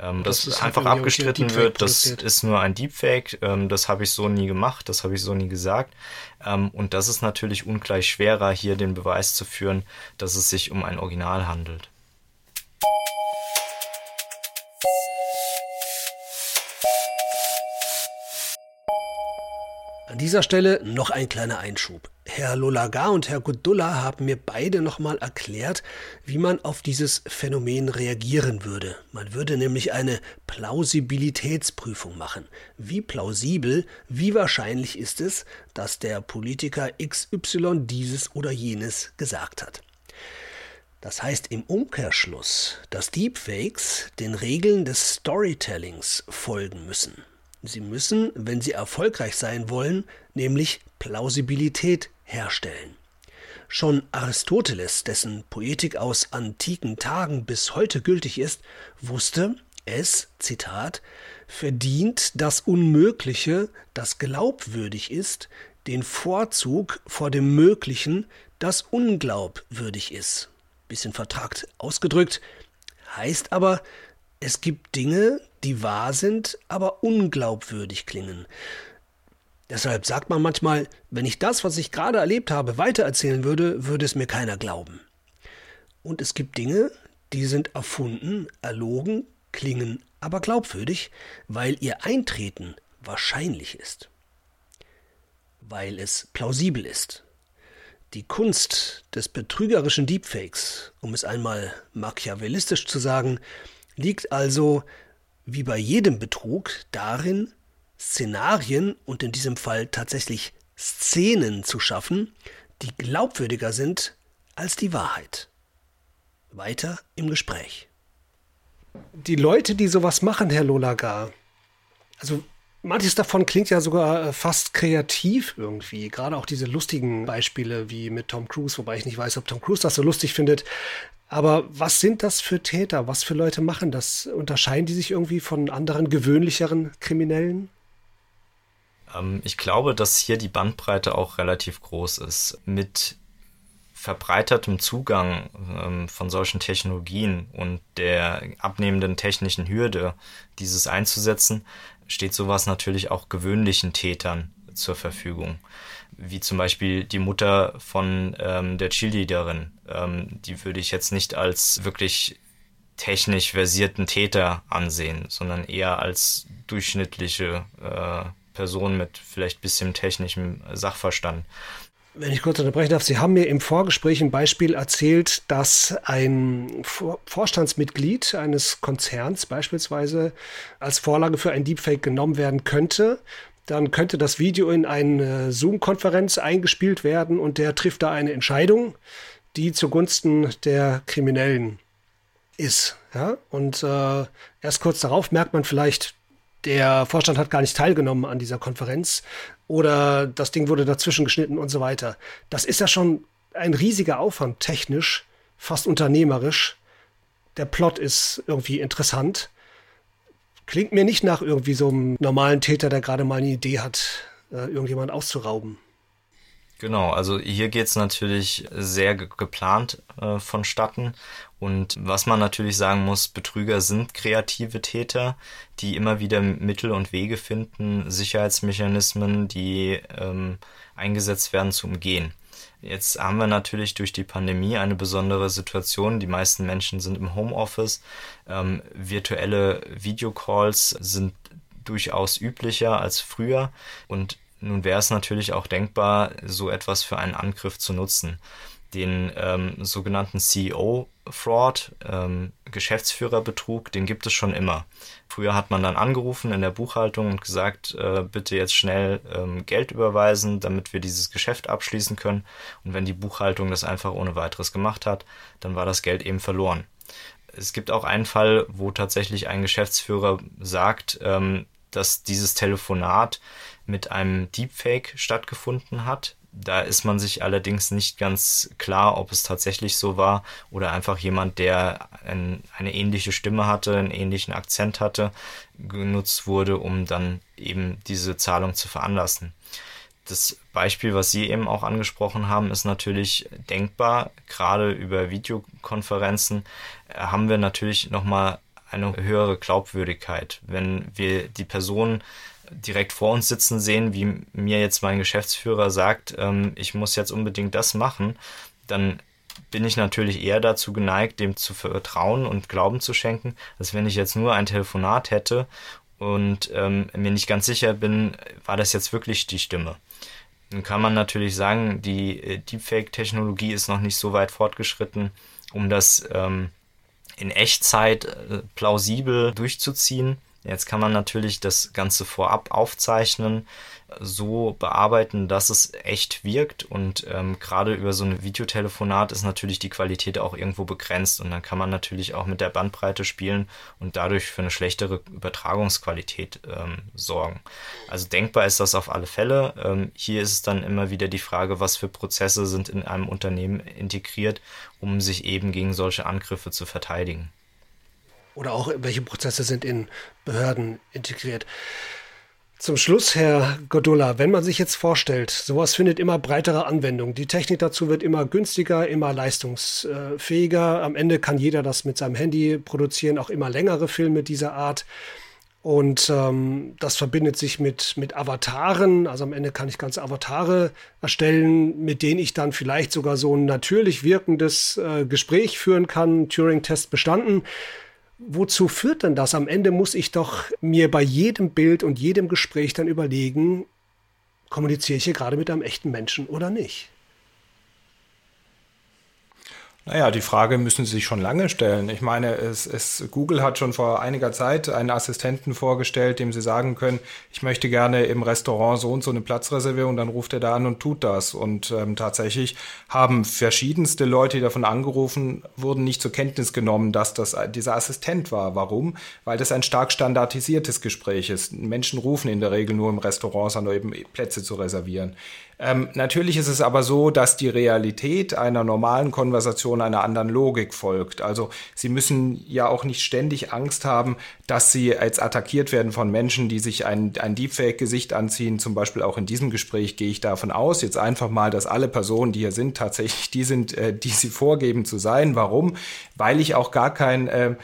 Ähm, das dass einfach abgestritten wird, das ist nur ein Deepfake, ähm, das habe ich so nie gemacht, das habe ich so nie gesagt. Ähm, und das ist natürlich ungleich schwerer, hier den Beweis zu führen, dass es sich um ein Original handelt. An dieser Stelle noch ein kleiner Einschub. Herr Lolaga und Herr Gudullah haben mir beide nochmal erklärt, wie man auf dieses Phänomen reagieren würde. Man würde nämlich eine Plausibilitätsprüfung machen. Wie plausibel, wie wahrscheinlich ist es, dass der Politiker XY dieses oder jenes gesagt hat. Das heißt im Umkehrschluss, dass Deepfakes den Regeln des Storytellings folgen müssen. Sie müssen, wenn Sie erfolgreich sein wollen, nämlich Plausibilität herstellen. Schon Aristoteles, dessen Poetik aus antiken Tagen bis heute gültig ist, wusste, es, Zitat, verdient das Unmögliche, das glaubwürdig ist, den Vorzug vor dem Möglichen, das unglaubwürdig ist. Bisschen vertragt ausgedrückt, heißt aber, es gibt Dinge, die wahr sind, aber unglaubwürdig klingen. Deshalb sagt man manchmal, wenn ich das, was ich gerade erlebt habe, weitererzählen würde, würde es mir keiner glauben. Und es gibt Dinge, die sind erfunden, erlogen, klingen aber glaubwürdig, weil ihr Eintreten wahrscheinlich ist. Weil es plausibel ist. Die Kunst des betrügerischen Deepfakes, um es einmal machiavellistisch zu sagen, liegt also, wie bei jedem Betrug, darin, Szenarien und in diesem Fall tatsächlich Szenen zu schaffen, die glaubwürdiger sind als die Wahrheit. Weiter im Gespräch. Die Leute, die sowas machen, Herr Lolagar, also manches davon klingt ja sogar äh, fast kreativ irgendwie. Gerade auch diese lustigen Beispiele wie mit Tom Cruise, wobei ich nicht weiß, ob Tom Cruise das so lustig findet. Aber was sind das für Täter? Was für Leute machen das? Unterscheiden die sich irgendwie von anderen gewöhnlicheren Kriminellen? Ähm, ich glaube, dass hier die Bandbreite auch relativ groß ist. Mit verbreitertem Zugang ähm, von solchen Technologien und der abnehmenden technischen Hürde, dieses einzusetzen, steht sowas natürlich auch gewöhnlichen Tätern zur Verfügung. Wie zum Beispiel die Mutter von ähm, der Cheerleaderin. Ähm, die würde ich jetzt nicht als wirklich technisch versierten Täter ansehen, sondern eher als durchschnittliche äh, Person mit vielleicht bisschen technischem Sachverstand. Wenn ich kurz unterbrechen darf, Sie haben mir im Vorgespräch ein Beispiel erzählt, dass ein Vorstandsmitglied eines Konzerns beispielsweise als Vorlage für ein Deepfake genommen werden könnte. Dann könnte das Video in eine Zoom-Konferenz eingespielt werden und der trifft da eine Entscheidung, die zugunsten der Kriminellen ist. Ja? Und äh, erst kurz darauf merkt man vielleicht, der Vorstand hat gar nicht teilgenommen an dieser Konferenz oder das Ding wurde dazwischen geschnitten und so weiter. Das ist ja schon ein riesiger Aufwand, technisch, fast unternehmerisch. Der Plot ist irgendwie interessant. Klingt mir nicht nach irgendwie so einem normalen Täter, der gerade mal eine Idee hat, äh, irgendjemand auszurauben. Genau, also hier geht's natürlich sehr ge geplant äh, vonstatten. Und was man natürlich sagen muss, Betrüger sind kreative Täter, die immer wieder Mittel und Wege finden, Sicherheitsmechanismen, die ähm, eingesetzt werden, zu umgehen. Jetzt haben wir natürlich durch die Pandemie eine besondere Situation. Die meisten Menschen sind im Homeoffice. Ähm, virtuelle Videocalls sind durchaus üblicher als früher. Und nun wäre es natürlich auch denkbar, so etwas für einen Angriff zu nutzen. Den ähm, sogenannten CEO-Fraud, ähm, Geschäftsführerbetrug, den gibt es schon immer. Früher hat man dann angerufen in der Buchhaltung und gesagt, äh, bitte jetzt schnell ähm, Geld überweisen, damit wir dieses Geschäft abschließen können. Und wenn die Buchhaltung das einfach ohne weiteres gemacht hat, dann war das Geld eben verloren. Es gibt auch einen Fall, wo tatsächlich ein Geschäftsführer sagt, ähm, dass dieses Telefonat mit einem Deepfake stattgefunden hat. Da ist man sich allerdings nicht ganz klar, ob es tatsächlich so war oder einfach jemand, der ein, eine ähnliche Stimme hatte, einen ähnlichen Akzent hatte, genutzt wurde, um dann eben diese Zahlung zu veranlassen. Das Beispiel, was Sie eben auch angesprochen haben, ist natürlich denkbar. Gerade über Videokonferenzen äh, haben wir natürlich nochmal eine höhere Glaubwürdigkeit. Wenn wir die Person direkt vor uns sitzen sehen, wie mir jetzt mein Geschäftsführer sagt, ähm, ich muss jetzt unbedingt das machen, dann bin ich natürlich eher dazu geneigt, dem zu vertrauen und Glauben zu schenken, als wenn ich jetzt nur ein Telefonat hätte und ähm, mir nicht ganz sicher bin, war das jetzt wirklich die Stimme. Nun kann man natürlich sagen, die äh, Deepfake-Technologie ist noch nicht so weit fortgeschritten, um das ähm, in Echtzeit äh, plausibel durchzuziehen. Jetzt kann man natürlich das Ganze vorab aufzeichnen, so bearbeiten, dass es echt wirkt und ähm, gerade über so ein Videotelefonat ist natürlich die Qualität auch irgendwo begrenzt und dann kann man natürlich auch mit der Bandbreite spielen und dadurch für eine schlechtere Übertragungsqualität ähm, sorgen. Also denkbar ist das auf alle Fälle. Ähm, hier ist es dann immer wieder die Frage, was für Prozesse sind in einem Unternehmen integriert, um sich eben gegen solche Angriffe zu verteidigen. Oder auch welche Prozesse sind in Behörden integriert. Zum Schluss, Herr Godulla, wenn man sich jetzt vorstellt, sowas findet immer breitere Anwendung. Die Technik dazu wird immer günstiger, immer leistungsfähiger. Am Ende kann jeder das mit seinem Handy produzieren, auch immer längere Filme dieser Art. Und ähm, das verbindet sich mit, mit Avataren. Also am Ende kann ich ganze Avatare erstellen, mit denen ich dann vielleicht sogar so ein natürlich wirkendes äh, Gespräch führen kann. Turing-Test bestanden wozu führt denn das? Am Ende muss ich doch mir bei jedem Bild und jedem Gespräch dann überlegen, kommuniziere ich hier gerade mit einem echten Menschen oder nicht? Naja, die Frage müssen Sie sich schon lange stellen. Ich meine, es, es, Google hat schon vor einiger Zeit einen Assistenten vorgestellt, dem Sie sagen können, ich möchte gerne im Restaurant so und so eine Platzreservierung, dann ruft er da an und tut das. Und ähm, tatsächlich haben verschiedenste Leute, die davon angerufen wurden, nicht zur Kenntnis genommen, dass das dieser Assistent war. Warum? Weil das ein stark standardisiertes Gespräch ist. Menschen rufen in der Regel nur im Restaurant an, um eben Plätze zu reservieren. Ähm, natürlich ist es aber so, dass die Realität einer normalen Konversation einer anderen Logik folgt. Also Sie müssen ja auch nicht ständig Angst haben, dass Sie jetzt attackiert werden von Menschen, die sich ein, ein Deepfake-Gesicht anziehen. Zum Beispiel auch in diesem Gespräch gehe ich davon aus, jetzt einfach mal, dass alle Personen, die hier sind, tatsächlich die sind, äh, die Sie vorgeben zu sein. Warum? Weil ich auch gar kein äh,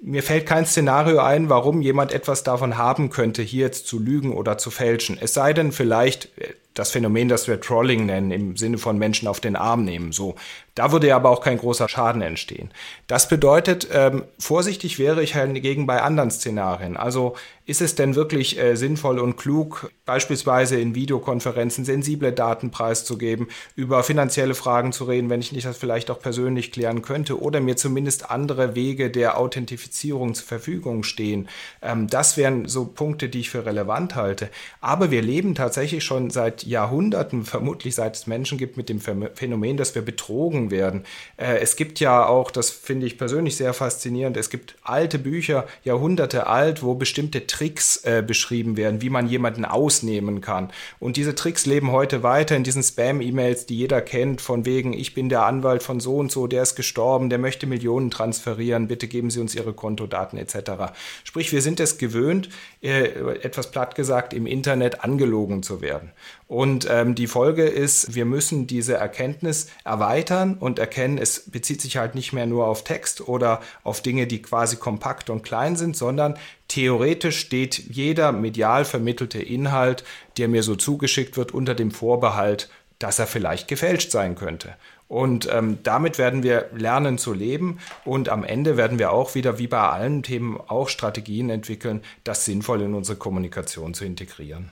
mir fällt kein Szenario ein, warum jemand etwas davon haben könnte, hier jetzt zu lügen oder zu fälschen. Es sei denn vielleicht äh, das Phänomen, das wir Trolling nennen, im Sinne von Menschen auf den Arm nehmen. So, da würde aber auch kein großer Schaden entstehen. Das bedeutet, ähm, vorsichtig wäre ich hingegen bei anderen Szenarien. Also ist es denn wirklich äh, sinnvoll und klug, beispielsweise in Videokonferenzen sensible Daten preiszugeben, über finanzielle Fragen zu reden, wenn ich nicht das vielleicht auch persönlich klären könnte oder mir zumindest andere Wege der Authentifizierung zur Verfügung stehen? Ähm, das wären so Punkte, die ich für relevant halte. Aber wir leben tatsächlich schon seit Jahrhunderten, vermutlich seit es Menschen gibt, mit dem Phänomen, dass wir betrogen werden. Äh, es gibt ja auch, das finde ich persönlich sehr faszinierend, es gibt alte Bücher, Jahrhunderte alt, wo bestimmte Tricks äh, beschrieben werden, wie man jemanden ausnehmen kann. Und diese Tricks leben heute weiter in diesen Spam-E-Mails, die jeder kennt, von wegen, ich bin der Anwalt von so und so, der ist gestorben, der möchte Millionen transferieren, bitte geben Sie uns Ihre Kontodaten etc. Sprich, wir sind es gewöhnt, äh, etwas platt gesagt, im Internet angelogen zu werden. Und ähm, die Folge ist, wir müssen diese Erkenntnis erweitern und erkennen, es bezieht sich halt nicht mehr nur auf Text oder auf Dinge, die quasi kompakt und klein sind, sondern theoretisch steht jeder medial vermittelte Inhalt, der mir so zugeschickt wird, unter dem Vorbehalt, dass er vielleicht gefälscht sein könnte. Und ähm, damit werden wir lernen zu leben und am Ende werden wir auch wieder, wie bei allen Themen, auch Strategien entwickeln, das sinnvoll in unsere Kommunikation zu integrieren.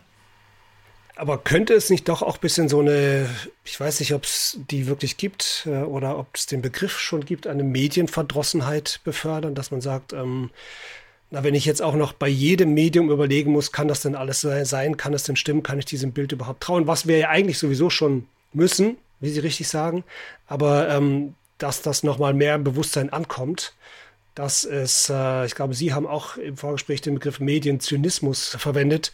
Aber könnte es nicht doch auch ein bisschen so eine, ich weiß nicht, ob es die wirklich gibt äh, oder ob es den Begriff schon gibt, eine Medienverdrossenheit befördern, dass man sagt, ähm, na, wenn ich jetzt auch noch bei jedem Medium überlegen muss, kann das denn alles sein, kann es denn stimmen, kann ich diesem Bild überhaupt trauen, was wir ja eigentlich sowieso schon müssen, wie Sie richtig sagen, aber ähm, dass das nochmal mehr im Bewusstsein ankommt, dass es, äh, ich glaube, Sie haben auch im Vorgespräch den Begriff Medienzynismus verwendet,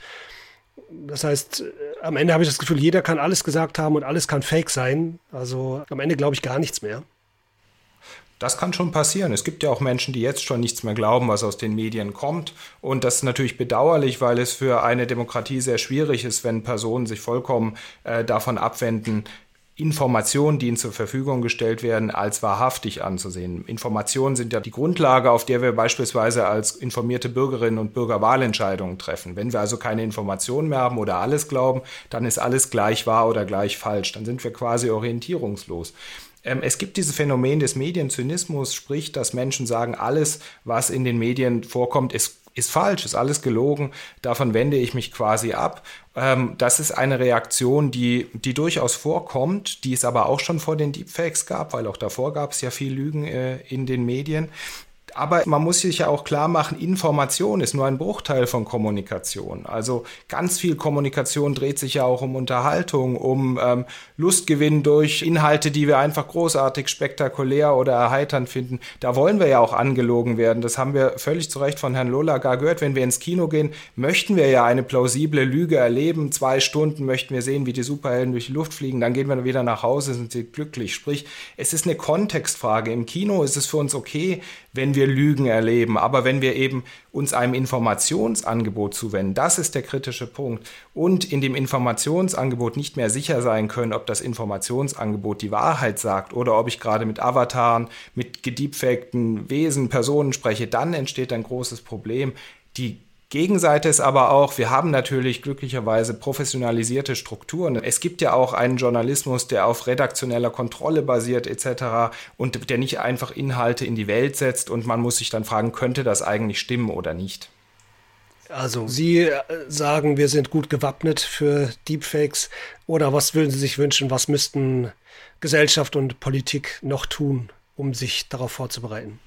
das heißt, äh, am Ende habe ich das Gefühl, jeder kann alles gesagt haben und alles kann fake sein. Also am Ende glaube ich gar nichts mehr. Das kann schon passieren. Es gibt ja auch Menschen, die jetzt schon nichts mehr glauben, was aus den Medien kommt. Und das ist natürlich bedauerlich, weil es für eine Demokratie sehr schwierig ist, wenn Personen sich vollkommen äh, davon abwenden, Informationen, die ihnen zur Verfügung gestellt werden, als wahrhaftig anzusehen. Informationen sind ja die Grundlage, auf der wir beispielsweise als informierte Bürgerinnen und Bürger Wahlentscheidungen treffen. Wenn wir also keine Informationen mehr haben oder alles glauben, dann ist alles gleich wahr oder gleich falsch. Dann sind wir quasi orientierungslos. Ähm, es gibt dieses Phänomen des Medienzynismus, sprich, dass Menschen sagen, alles, was in den Medien vorkommt, ist ist falsch, ist alles gelogen, davon wende ich mich quasi ab. Ähm, das ist eine Reaktion, die, die durchaus vorkommt, die es aber auch schon vor den Deepfakes gab, weil auch davor gab es ja viel Lügen äh, in den Medien. Aber man muss sich ja auch klar machen, Information ist nur ein Bruchteil von Kommunikation. Also ganz viel Kommunikation dreht sich ja auch um Unterhaltung, um ähm, Lustgewinn durch Inhalte, die wir einfach großartig, spektakulär oder erheiternd finden. Da wollen wir ja auch angelogen werden. Das haben wir völlig zu Recht von Herrn Lolaga gehört. Wenn wir ins Kino gehen, möchten wir ja eine plausible Lüge erleben. Zwei Stunden möchten wir sehen, wie die Superhelden durch die Luft fliegen. Dann gehen wir wieder nach Hause, sind sie glücklich. Sprich, es ist eine Kontextfrage. Im Kino ist es für uns okay, wenn wir Lügen erleben. Aber wenn wir eben uns einem Informationsangebot zuwenden, das ist der kritische Punkt, und in dem Informationsangebot nicht mehr sicher sein können, ob das Informationsangebot die Wahrheit sagt oder ob ich gerade mit Avataren, mit gediebfakten Wesen, Personen spreche, dann entsteht ein großes Problem. Die Gegenseite ist aber auch, wir haben natürlich glücklicherweise professionalisierte Strukturen. Es gibt ja auch einen Journalismus, der auf redaktioneller Kontrolle basiert etc. und der nicht einfach Inhalte in die Welt setzt und man muss sich dann fragen, könnte das eigentlich stimmen oder nicht. Also Sie äh, sagen, wir sind gut gewappnet für Deepfakes oder was würden Sie sich wünschen, was müssten Gesellschaft und Politik noch tun, um sich darauf vorzubereiten?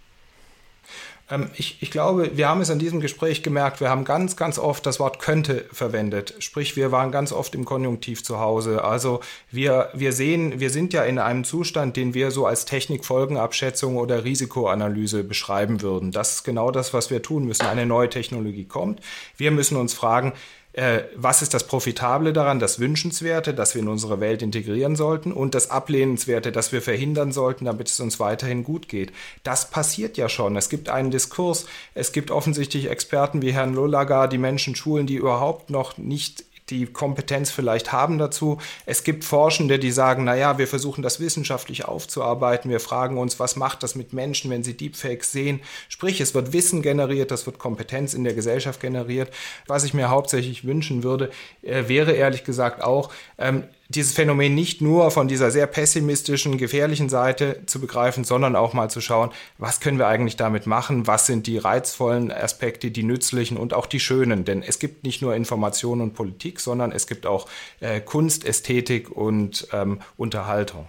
Ähm, ich, ich glaube, wir haben es an diesem Gespräch gemerkt, wir haben ganz, ganz oft das Wort könnte verwendet. Sprich, wir waren ganz oft im Konjunktiv zu Hause. Also wir, wir sehen, wir sind ja in einem Zustand, den wir so als Technikfolgenabschätzung oder Risikoanalyse beschreiben würden. Das ist genau das, was wir tun müssen. Eine neue Technologie kommt. Wir müssen uns fragen, äh, was ist das Profitable daran, das Wünschenswerte, das wir in unsere Welt integrieren sollten und das Ablehnenswerte, das wir verhindern sollten, damit es uns weiterhin gut geht. Das passiert ja schon. Es gibt einen Diskurs, es gibt offensichtlich Experten wie Herrn Lullager, die Menschen schulen, die überhaupt noch nicht die Kompetenz vielleicht haben dazu. Es gibt Forschende, die sagen, naja, wir versuchen das wissenschaftlich aufzuarbeiten. Wir fragen uns, was macht das mit Menschen, wenn sie Deepfakes sehen? Sprich, es wird Wissen generiert, das wird Kompetenz in der Gesellschaft generiert. Was ich mir hauptsächlich wünschen würde, äh, wäre ehrlich gesagt auch, ähm, dieses Phänomen nicht nur von dieser sehr pessimistischen, gefährlichen Seite zu begreifen, sondern auch mal zu schauen, was können wir eigentlich damit machen, was sind die reizvollen Aspekte, die nützlichen und auch die schönen. Denn es gibt nicht nur Information und Politik, sondern es gibt auch äh, Kunst, Ästhetik und ähm, Unterhaltung.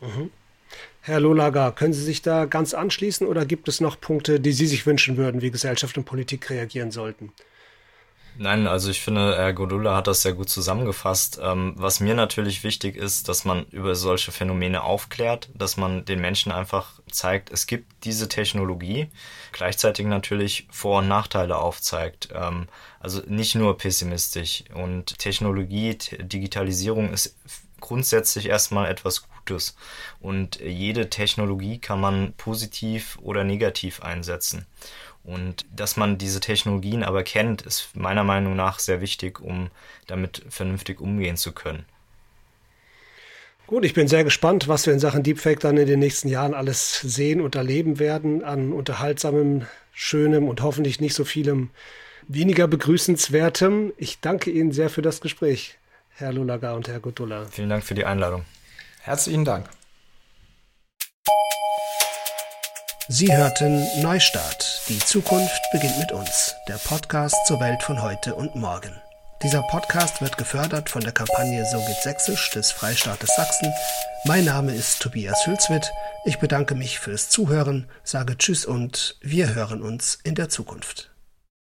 Mhm. Herr Lolaga, können Sie sich da ganz anschließen oder gibt es noch Punkte, die Sie sich wünschen würden, wie Gesellschaft und Politik reagieren sollten? Nein, also ich finde, Herr Godula hat das sehr gut zusammengefasst. Ähm, was mir natürlich wichtig ist, dass man über solche Phänomene aufklärt, dass man den Menschen einfach zeigt, es gibt diese Technologie, gleichzeitig natürlich Vor- und Nachteile aufzeigt. Ähm, also nicht nur pessimistisch. Und Technologie, Digitalisierung ist grundsätzlich erstmal etwas Gutes. Und jede Technologie kann man positiv oder negativ einsetzen. Und dass man diese Technologien aber kennt, ist meiner Meinung nach sehr wichtig, um damit vernünftig umgehen zu können. Gut, ich bin sehr gespannt, was wir in Sachen Deepfake dann in den nächsten Jahren alles sehen und erleben werden an unterhaltsamem, schönem und hoffentlich nicht so vielem weniger begrüßenswertem. Ich danke Ihnen sehr für das Gespräch, Herr Lulaga und Herr Gutula. Vielen Dank für die Einladung. Herzlichen Dank. Sie hörten Neustart. Die Zukunft beginnt mit uns. Der Podcast zur Welt von heute und morgen. Dieser Podcast wird gefördert von der Kampagne So geht Sächsisch des Freistaates Sachsen. Mein Name ist Tobias Hülswit. Ich bedanke mich fürs Zuhören, sage Tschüss und wir hören uns in der Zukunft.